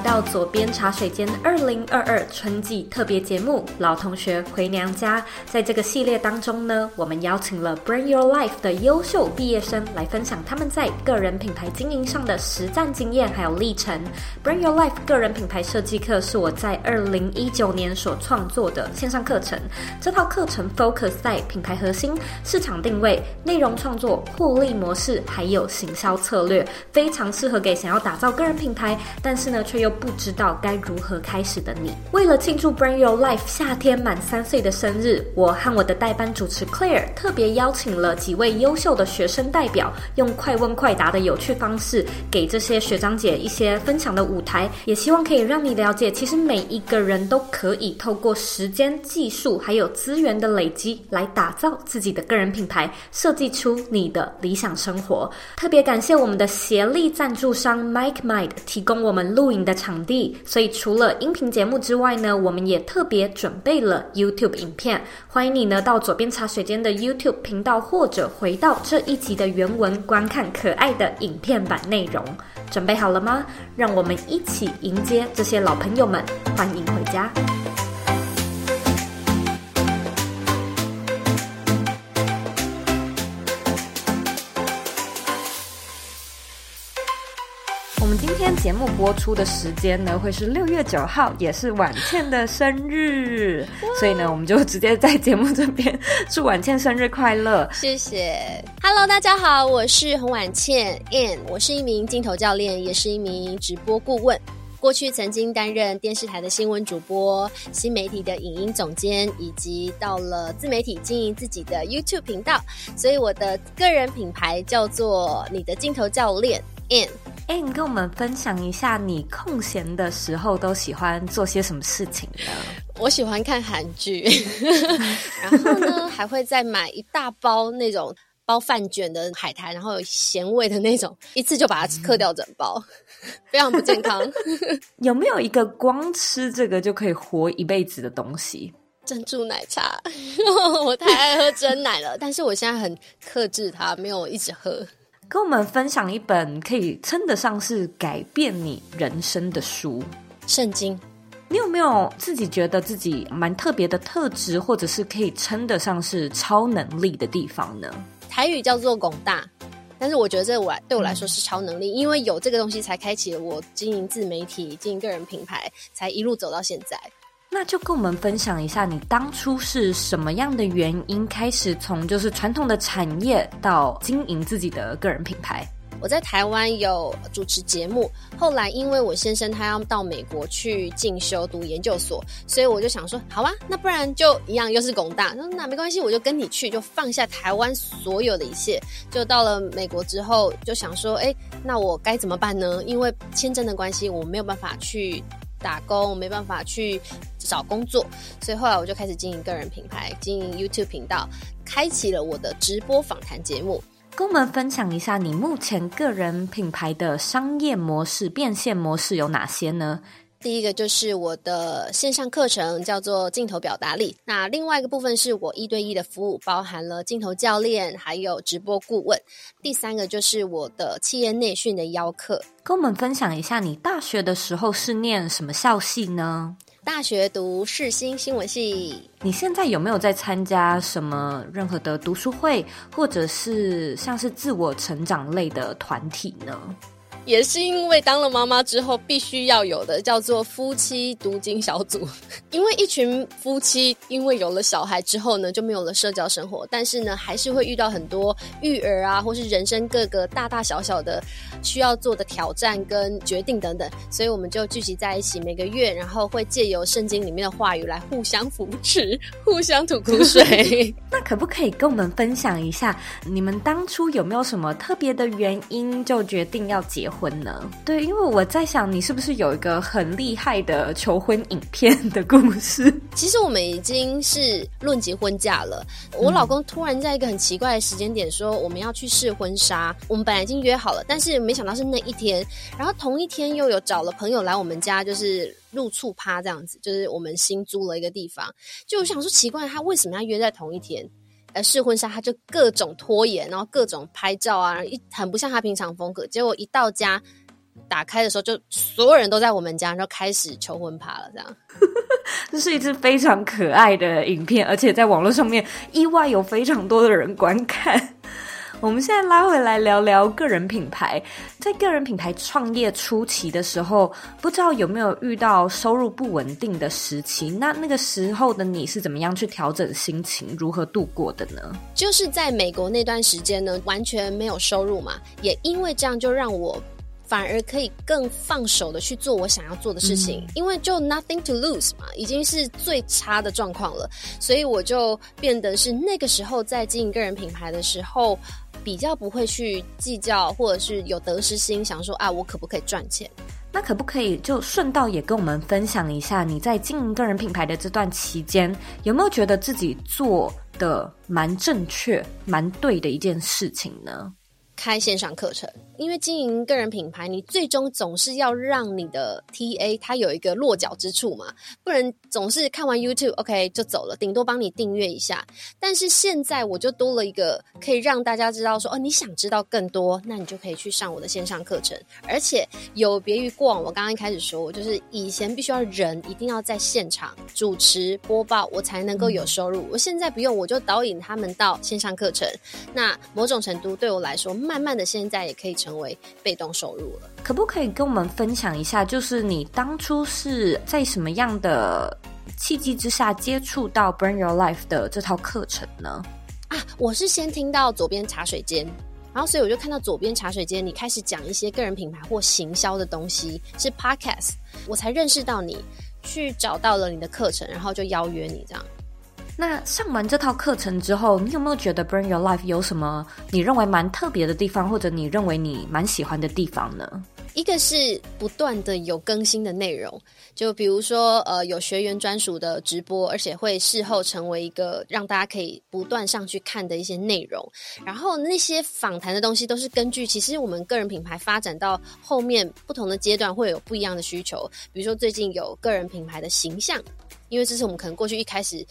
来到左边茶水间二零二二春季特别节目《老同学回娘家》。在这个系列当中呢，我们邀请了 Brand Your Life 的优秀毕业生来分享他们在个人品牌经营上的实战经验还有历程。Brand Your Life 个人品牌设计课是我在二零一九年所创作的线上课程。这套课程 focus 在品牌核心、市场定位、内容创作、获利模式还有行销策略，非常适合给想要打造个人品牌。但是呢，却又不知道该如何开始的你。为了庆祝 Brand Your Life 夏天满三岁的生日，我和我的代班主持 Claire 特别邀请了几位优秀的学生代表，用快问快答的有趣方式，给这些学长姐一些分享的舞台，也希望可以让你了解，其实每一个人都可以透过时间、技术还有资源的累积，来打造自己的个人品牌，设计出你的理想生活。特别感谢我们的协力赞助商 Mike Mind 提供。我们录影的场地，所以除了音频节目之外呢，我们也特别准备了 YouTube 影片。欢迎你呢到左边茶水间的 YouTube 频道，或者回到这一集的原文观看可爱的影片版内容。准备好了吗？让我们一起迎接这些老朋友们，欢迎回家。节目播出的时间呢，会是六月九号，也是婉倩的生日，所以呢，我们就直接在节目这边祝婉倩生日快乐。谢谢。Hello，大家好，我是洪婉倩 Ann，我是一名镜头教练，也是一名直播顾问。过去曾经担任电视台的新闻主播、新媒体的影音总监，以及到了自媒体经营自己的 YouTube 频道，所以我的个人品牌叫做你的镜头教练 Ann。哎，你跟我们分享一下，你空闲的时候都喜欢做些什么事情呢？我喜欢看韩剧，然后呢，还会再买一大包那种包饭卷的海苔，然后有咸味的那种，一次就把它嗑掉整包，非常不健康。有没有一个光吃这个就可以活一辈子的东西？珍珠奶茶，我太爱喝真奶了，但是我现在很克制它，没有一直喝。跟我们分享一本可以称得上是改变你人生的书《圣经》。你有没有自己觉得自己蛮特别的特质，或者是可以称得上是超能力的地方呢？台语叫做“拱大”，但是我觉得这我对我来说是超能力，因为有这个东西才开启了我经营自媒体、经营个人品牌，才一路走到现在。那就跟我们分享一下，你当初是什么样的原因开始从就是传统的产业到经营自己的个人品牌？我在台湾有主持节目，后来因为我先生他要到美国去进修读研究所，所以我就想说，好啊，那不然就一样又是工大，那没关系，我就跟你去，就放下台湾所有的一切，就到了美国之后，就想说，哎，那我该怎么办呢？因为签证的关系，我没有办法去。打工没办法去找工作，所以后来我就开始经营个人品牌，经营 YouTube 频道，开启了我的直播访谈节目。跟我们分享一下你目前个人品牌的商业模式、变现模式有哪些呢？第一个就是我的线上课程，叫做镜头表达力。那另外一个部分是我一对一的服务，包含了镜头教练，还有直播顾问。第三个就是我的企业内训的邀课。跟我们分享一下，你大学的时候是念什么校系呢？大学读世新新闻系。你现在有没有在参加什么任何的读书会，或者是像是自我成长类的团体呢？也是因为当了妈妈之后，必须要有的叫做夫妻读经小组。因为一群夫妻，因为有了小孩之后呢，就没有了社交生活，但是呢，还是会遇到很多育儿啊，或是人生各个大大小小的需要做的挑战跟决定等等。所以我们就聚集在一起，每个月，然后会借由圣经里面的话语来互相扶持，互相吐苦水。那可不可以跟我们分享一下，你们当初有没有什么特别的原因，就决定要结婚？呢？对，因为我在想，你是不是有一个很厉害的求婚影片的故事？其实我们已经是论及婚嫁了。我老公突然在一个很奇怪的时间点说，我们要去试婚纱。我们本来已经约好了，但是没想到是那一天。然后同一天又有找了朋友来我们家，就是入厝趴这样子，就是我们新租了一个地方。就我想说，奇怪，他为什么要约在同一天？呃，试婚纱他就各种拖延，然后各种拍照啊，一很不像他平常风格。结果一到家，打开的时候，就所有人都在我们家，然后开始求婚趴了，这样。这是一支非常可爱的影片，而且在网络上面意外有非常多的人观看。我们现在拉回来聊聊个人品牌，在个人品牌创业初期的时候，不知道有没有遇到收入不稳定的时期？那那个时候的你是怎么样去调整心情，如何度过的呢？就是在美国那段时间呢，完全没有收入嘛，也因为这样就让我。反而可以更放手的去做我想要做的事情，嗯、因为就 nothing to lose 嘛，已经是最差的状况了，所以我就变得是那个时候在经营个人品牌的时候，比较不会去计较，或者是有得失心，想说啊，我可不可以赚钱？那可不可以就顺道也跟我们分享一下，你在经营个人品牌的这段期间，有没有觉得自己做的蛮正确、蛮对的一件事情呢？开线上课程。因为经营个人品牌，你最终总是要让你的 TA 他有一个落脚之处嘛，不然总是看完 YouTube OK 就走了，顶多帮你订阅一下。但是现在我就多了一个可以让大家知道说，哦，你想知道更多，那你就可以去上我的线上课程。而且有别于过往，我刚刚一开始说，我就是以前必须要人一定要在现场主持播报，我才能够有收入。我现在不用，我就导引他们到线上课程。那某种程度对我来说，慢慢的现在也可以成。为被动收入了，可不可以跟我们分享一下？就是你当初是在什么样的契机之下接触到 Brand Your Life 的这套课程呢？啊，我是先听到左边茶水间，然后所以我就看到左边茶水间，你开始讲一些个人品牌或行销的东西，是 Podcast，我才认识到你，去找到了你的课程，然后就邀约你这样。那上完这套课程之后，你有没有觉得 Bring Your Life 有什么你认为蛮特别的地方，或者你认为你蛮喜欢的地方呢？一个是不断的有更新的内容，就比如说呃有学员专属的直播，而且会事后成为一个让大家可以不断上去看的一些内容。然后那些访谈的东西都是根据其实我们个人品牌发展到后面不同的阶段会有不一样的需求，比如说最近有个人品牌的形象，因为这是我们可能过去一开始。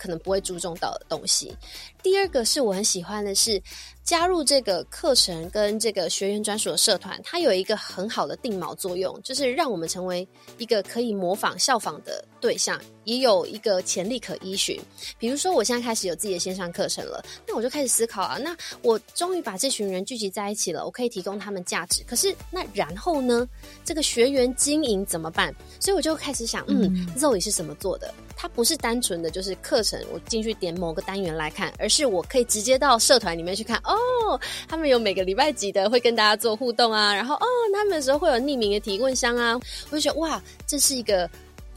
可能不会注重到的东西。第二个是我很喜欢的是。加入这个课程跟这个学员专属的社团，它有一个很好的定锚作用，就是让我们成为一个可以模仿效仿的对象，也有一个潜力可依循。比如说，我现在开始有自己的线上课程了，那我就开始思考啊，那我终于把这群人聚集在一起了，我可以提供他们价值。可是那然后呢？这个学员经营怎么办？所以我就开始想，嗯，Zoe 是怎么做的？它不是单纯的就是课程，我进去点某个单元来看，而是我可以直接到社团里面去看。哦，他们有每个礼拜几的会跟大家做互动啊，然后哦，他们的时候会有匿名的提问箱啊，我就觉得哇，这是一个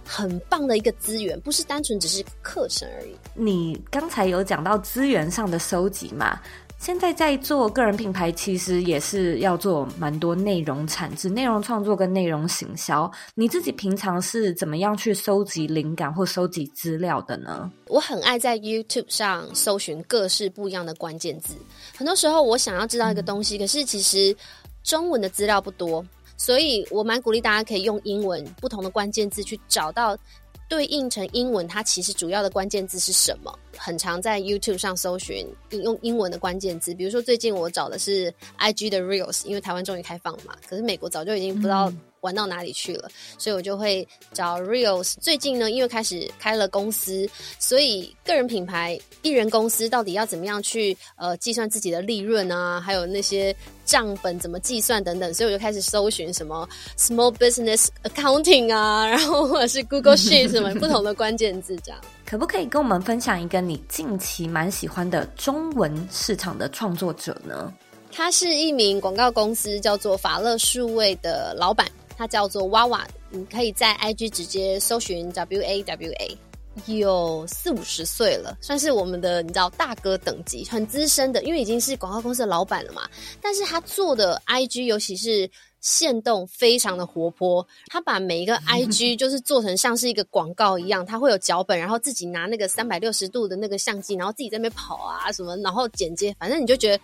很棒的一个资源，不是单纯只是课程而已。你刚才有讲到资源上的收集嘛？现在在做个人品牌，其实也是要做蛮多内容产制、内容创作跟内容行销。你自己平常是怎么样去收集灵感或收集资料的呢？我很爱在 YouTube 上搜寻各式不一样的关键字。很多时候我想要知道一个东西，可是其实中文的资料不多，所以我蛮鼓励大家可以用英文不同的关键字去找到。对应成英文，它其实主要的关键字是什么？很常在 YouTube 上搜寻用英文的关键字，比如说最近我找的是 IG 的 Reels，因为台湾终于开放了嘛，可是美国早就已经不知道。嗯玩到哪里去了？所以我就会找 Reels。最近呢，因为开始开了公司，所以个人品牌、艺人公司到底要怎么样去呃计算自己的利润啊？还有那些账本怎么计算等等，所以我就开始搜寻什么 Small Business Accounting 啊，然后或者是 Google Sheets 什么 不同的关键字这样。可不可以跟我们分享一个你近期蛮喜欢的中文市场的创作者呢？他是一名广告公司叫做法乐数位的老板。他叫做娃娃，你可以在 IG 直接搜寻 W A W A，有四五十岁了，算是我们的你知道大哥等级，很资深的，因为已经是广告公司的老板了嘛。但是他做的 IG，尤其是线动，非常的活泼。他把每一个 IG 就是做成像是一个广告一样，他会有脚本，然后自己拿那个三百六十度的那个相机，然后自己在那边跑啊什么，然后剪接，反正你就觉得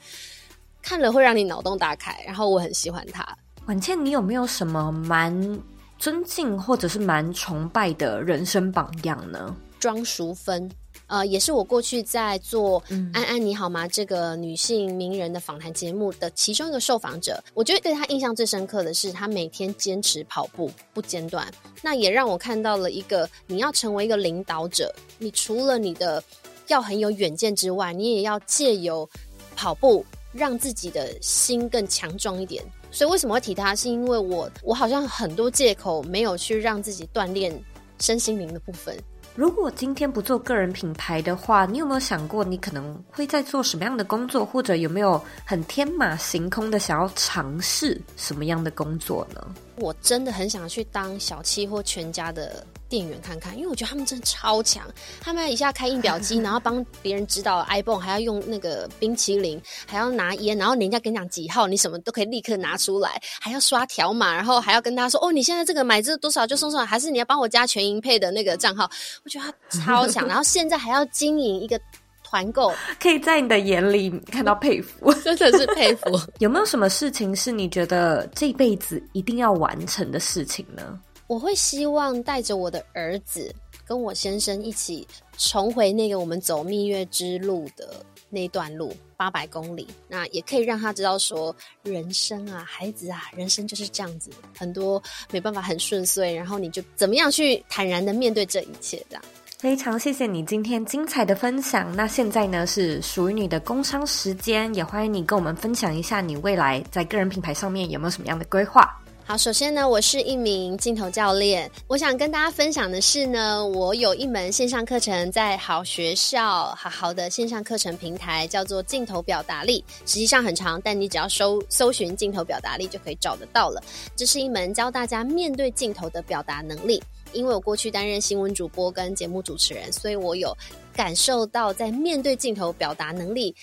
看了会让你脑洞大开。然后我很喜欢他。婉倩，你有没有什么蛮尊敬或者是蛮崇拜的人生榜样呢？庄淑芬，呃，也是我过去在做《安安你好吗》这个女性名人的访谈节目的其中一个受访者。我觉得对她印象最深刻的是，她每天坚持跑步不间断。那也让我看到了一个，你要成为一个领导者，你除了你的要很有远见之外，你也要借由跑步让自己的心更强壮一点。所以为什么会提他？是因为我我好像很多借口没有去让自己锻炼身心灵的部分。如果今天不做个人品牌的话，你有没有想过你可能会在做什么样的工作，或者有没有很天马行空的想要尝试什么样的工作呢？我真的很想去当小七或全家的店员看看，因为我觉得他们真的超强。他们一下开印表机，然后帮别人指导 iPhone，还要用那个冰淇淋，还要拿烟，然后人家跟你讲几号，你什么都可以立刻拿出来，还要刷条码，然后还要跟他说：“哦，你现在这个买这多少就送上来，还是你要帮我加全银配的那个账号？” 我觉得他超强，然后现在还要经营一个。团购可以在你的眼里看到佩服，真的是佩服。有没有什么事情是你觉得这辈子一定要完成的事情呢？我会希望带着我的儿子跟我先生一起重回那个我们走蜜月之路的那段路，八百公里。那也可以让他知道说，人生啊，孩子啊，人生就是这样子，很多没办法很顺遂，然后你就怎么样去坦然的面对这一切，这样。非常谢谢你今天精彩的分享。那现在呢，是属于你的工商时间，也欢迎你跟我们分享一下你未来在个人品牌上面有没有什么样的规划。好，首先呢，我是一名镜头教练，我想跟大家分享的是呢，我有一门线上课程在好学校好好的线上课程平台，叫做镜头表达力。实际上很长，但你只要搜搜寻镜头表达力就可以找得到了。这是一门教大家面对镜头的表达能力。因为我过去担任新闻主播跟节目主持人，所以我有感受到在面对镜头表达能力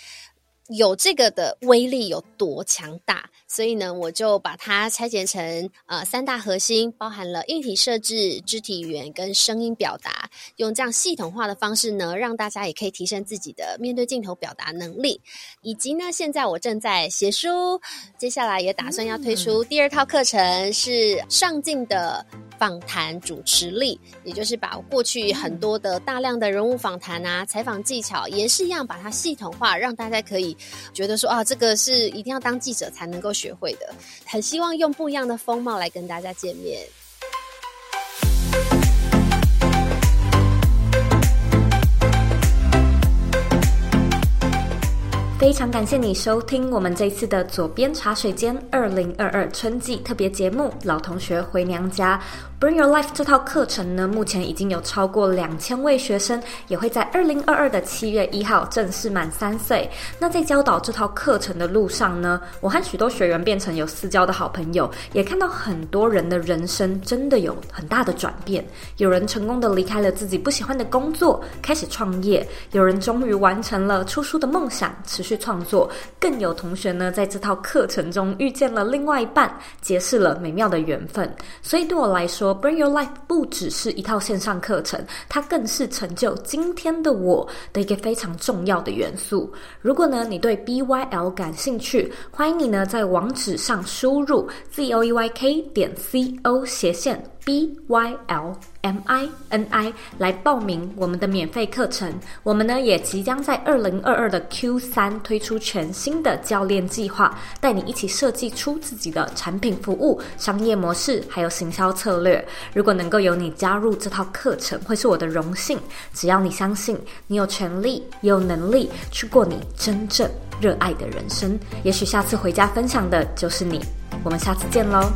有这个的威力有多强大。所以呢，我就把它拆解成呃三大核心，包含了硬体设置、肢体语言跟声音表达，用这样系统化的方式呢，让大家也可以提升自己的面对镜头表达能力。以及呢，现在我正在写书，接下来也打算要推出第二套课程，是上镜的。访谈主持力，也就是把过去很多的大量的人物访谈啊、采访技巧，也是一样把它系统化，让大家可以觉得说啊，这个是一定要当记者才能够学会的。很希望用不一样的风貌来跟大家见面。非常感谢你收听我们这次的左边茶水间二零二二春季特别节目《老同学回娘家》。Bring Your Life 这套课程呢，目前已经有超过两千位学生，也会在二零二二的七月一号正式满三岁。那在教导这套课程的路上呢，我和许多学员变成有私交的好朋友，也看到很多人的人生真的有很大的转变。有人成功的离开了自己不喜欢的工作，开始创业；有人终于完成了出书的梦想，持续创作；更有同学呢，在这套课程中遇见了另外一半，结识了美妙的缘分。所以对我来说，Bring Your Life 不只是一套线上课程，它更是成就今天的我的一个非常重要的元素。如果呢，你对 BYL 感兴趣，欢迎你呢在网址上输入 zoeyk 点 co 斜线。B Y L M I N I 来报名我们的免费课程。我们呢也即将在二零二二的 Q 三推出全新的教练计划，带你一起设计出自己的产品、服务、商业模式，还有行销策略。如果能够有你加入这套课程，会是我的荣幸。只要你相信，你有权利，也有能力去过你真正热爱的人生。也许下次回家分享的就是你。我们下次见喽。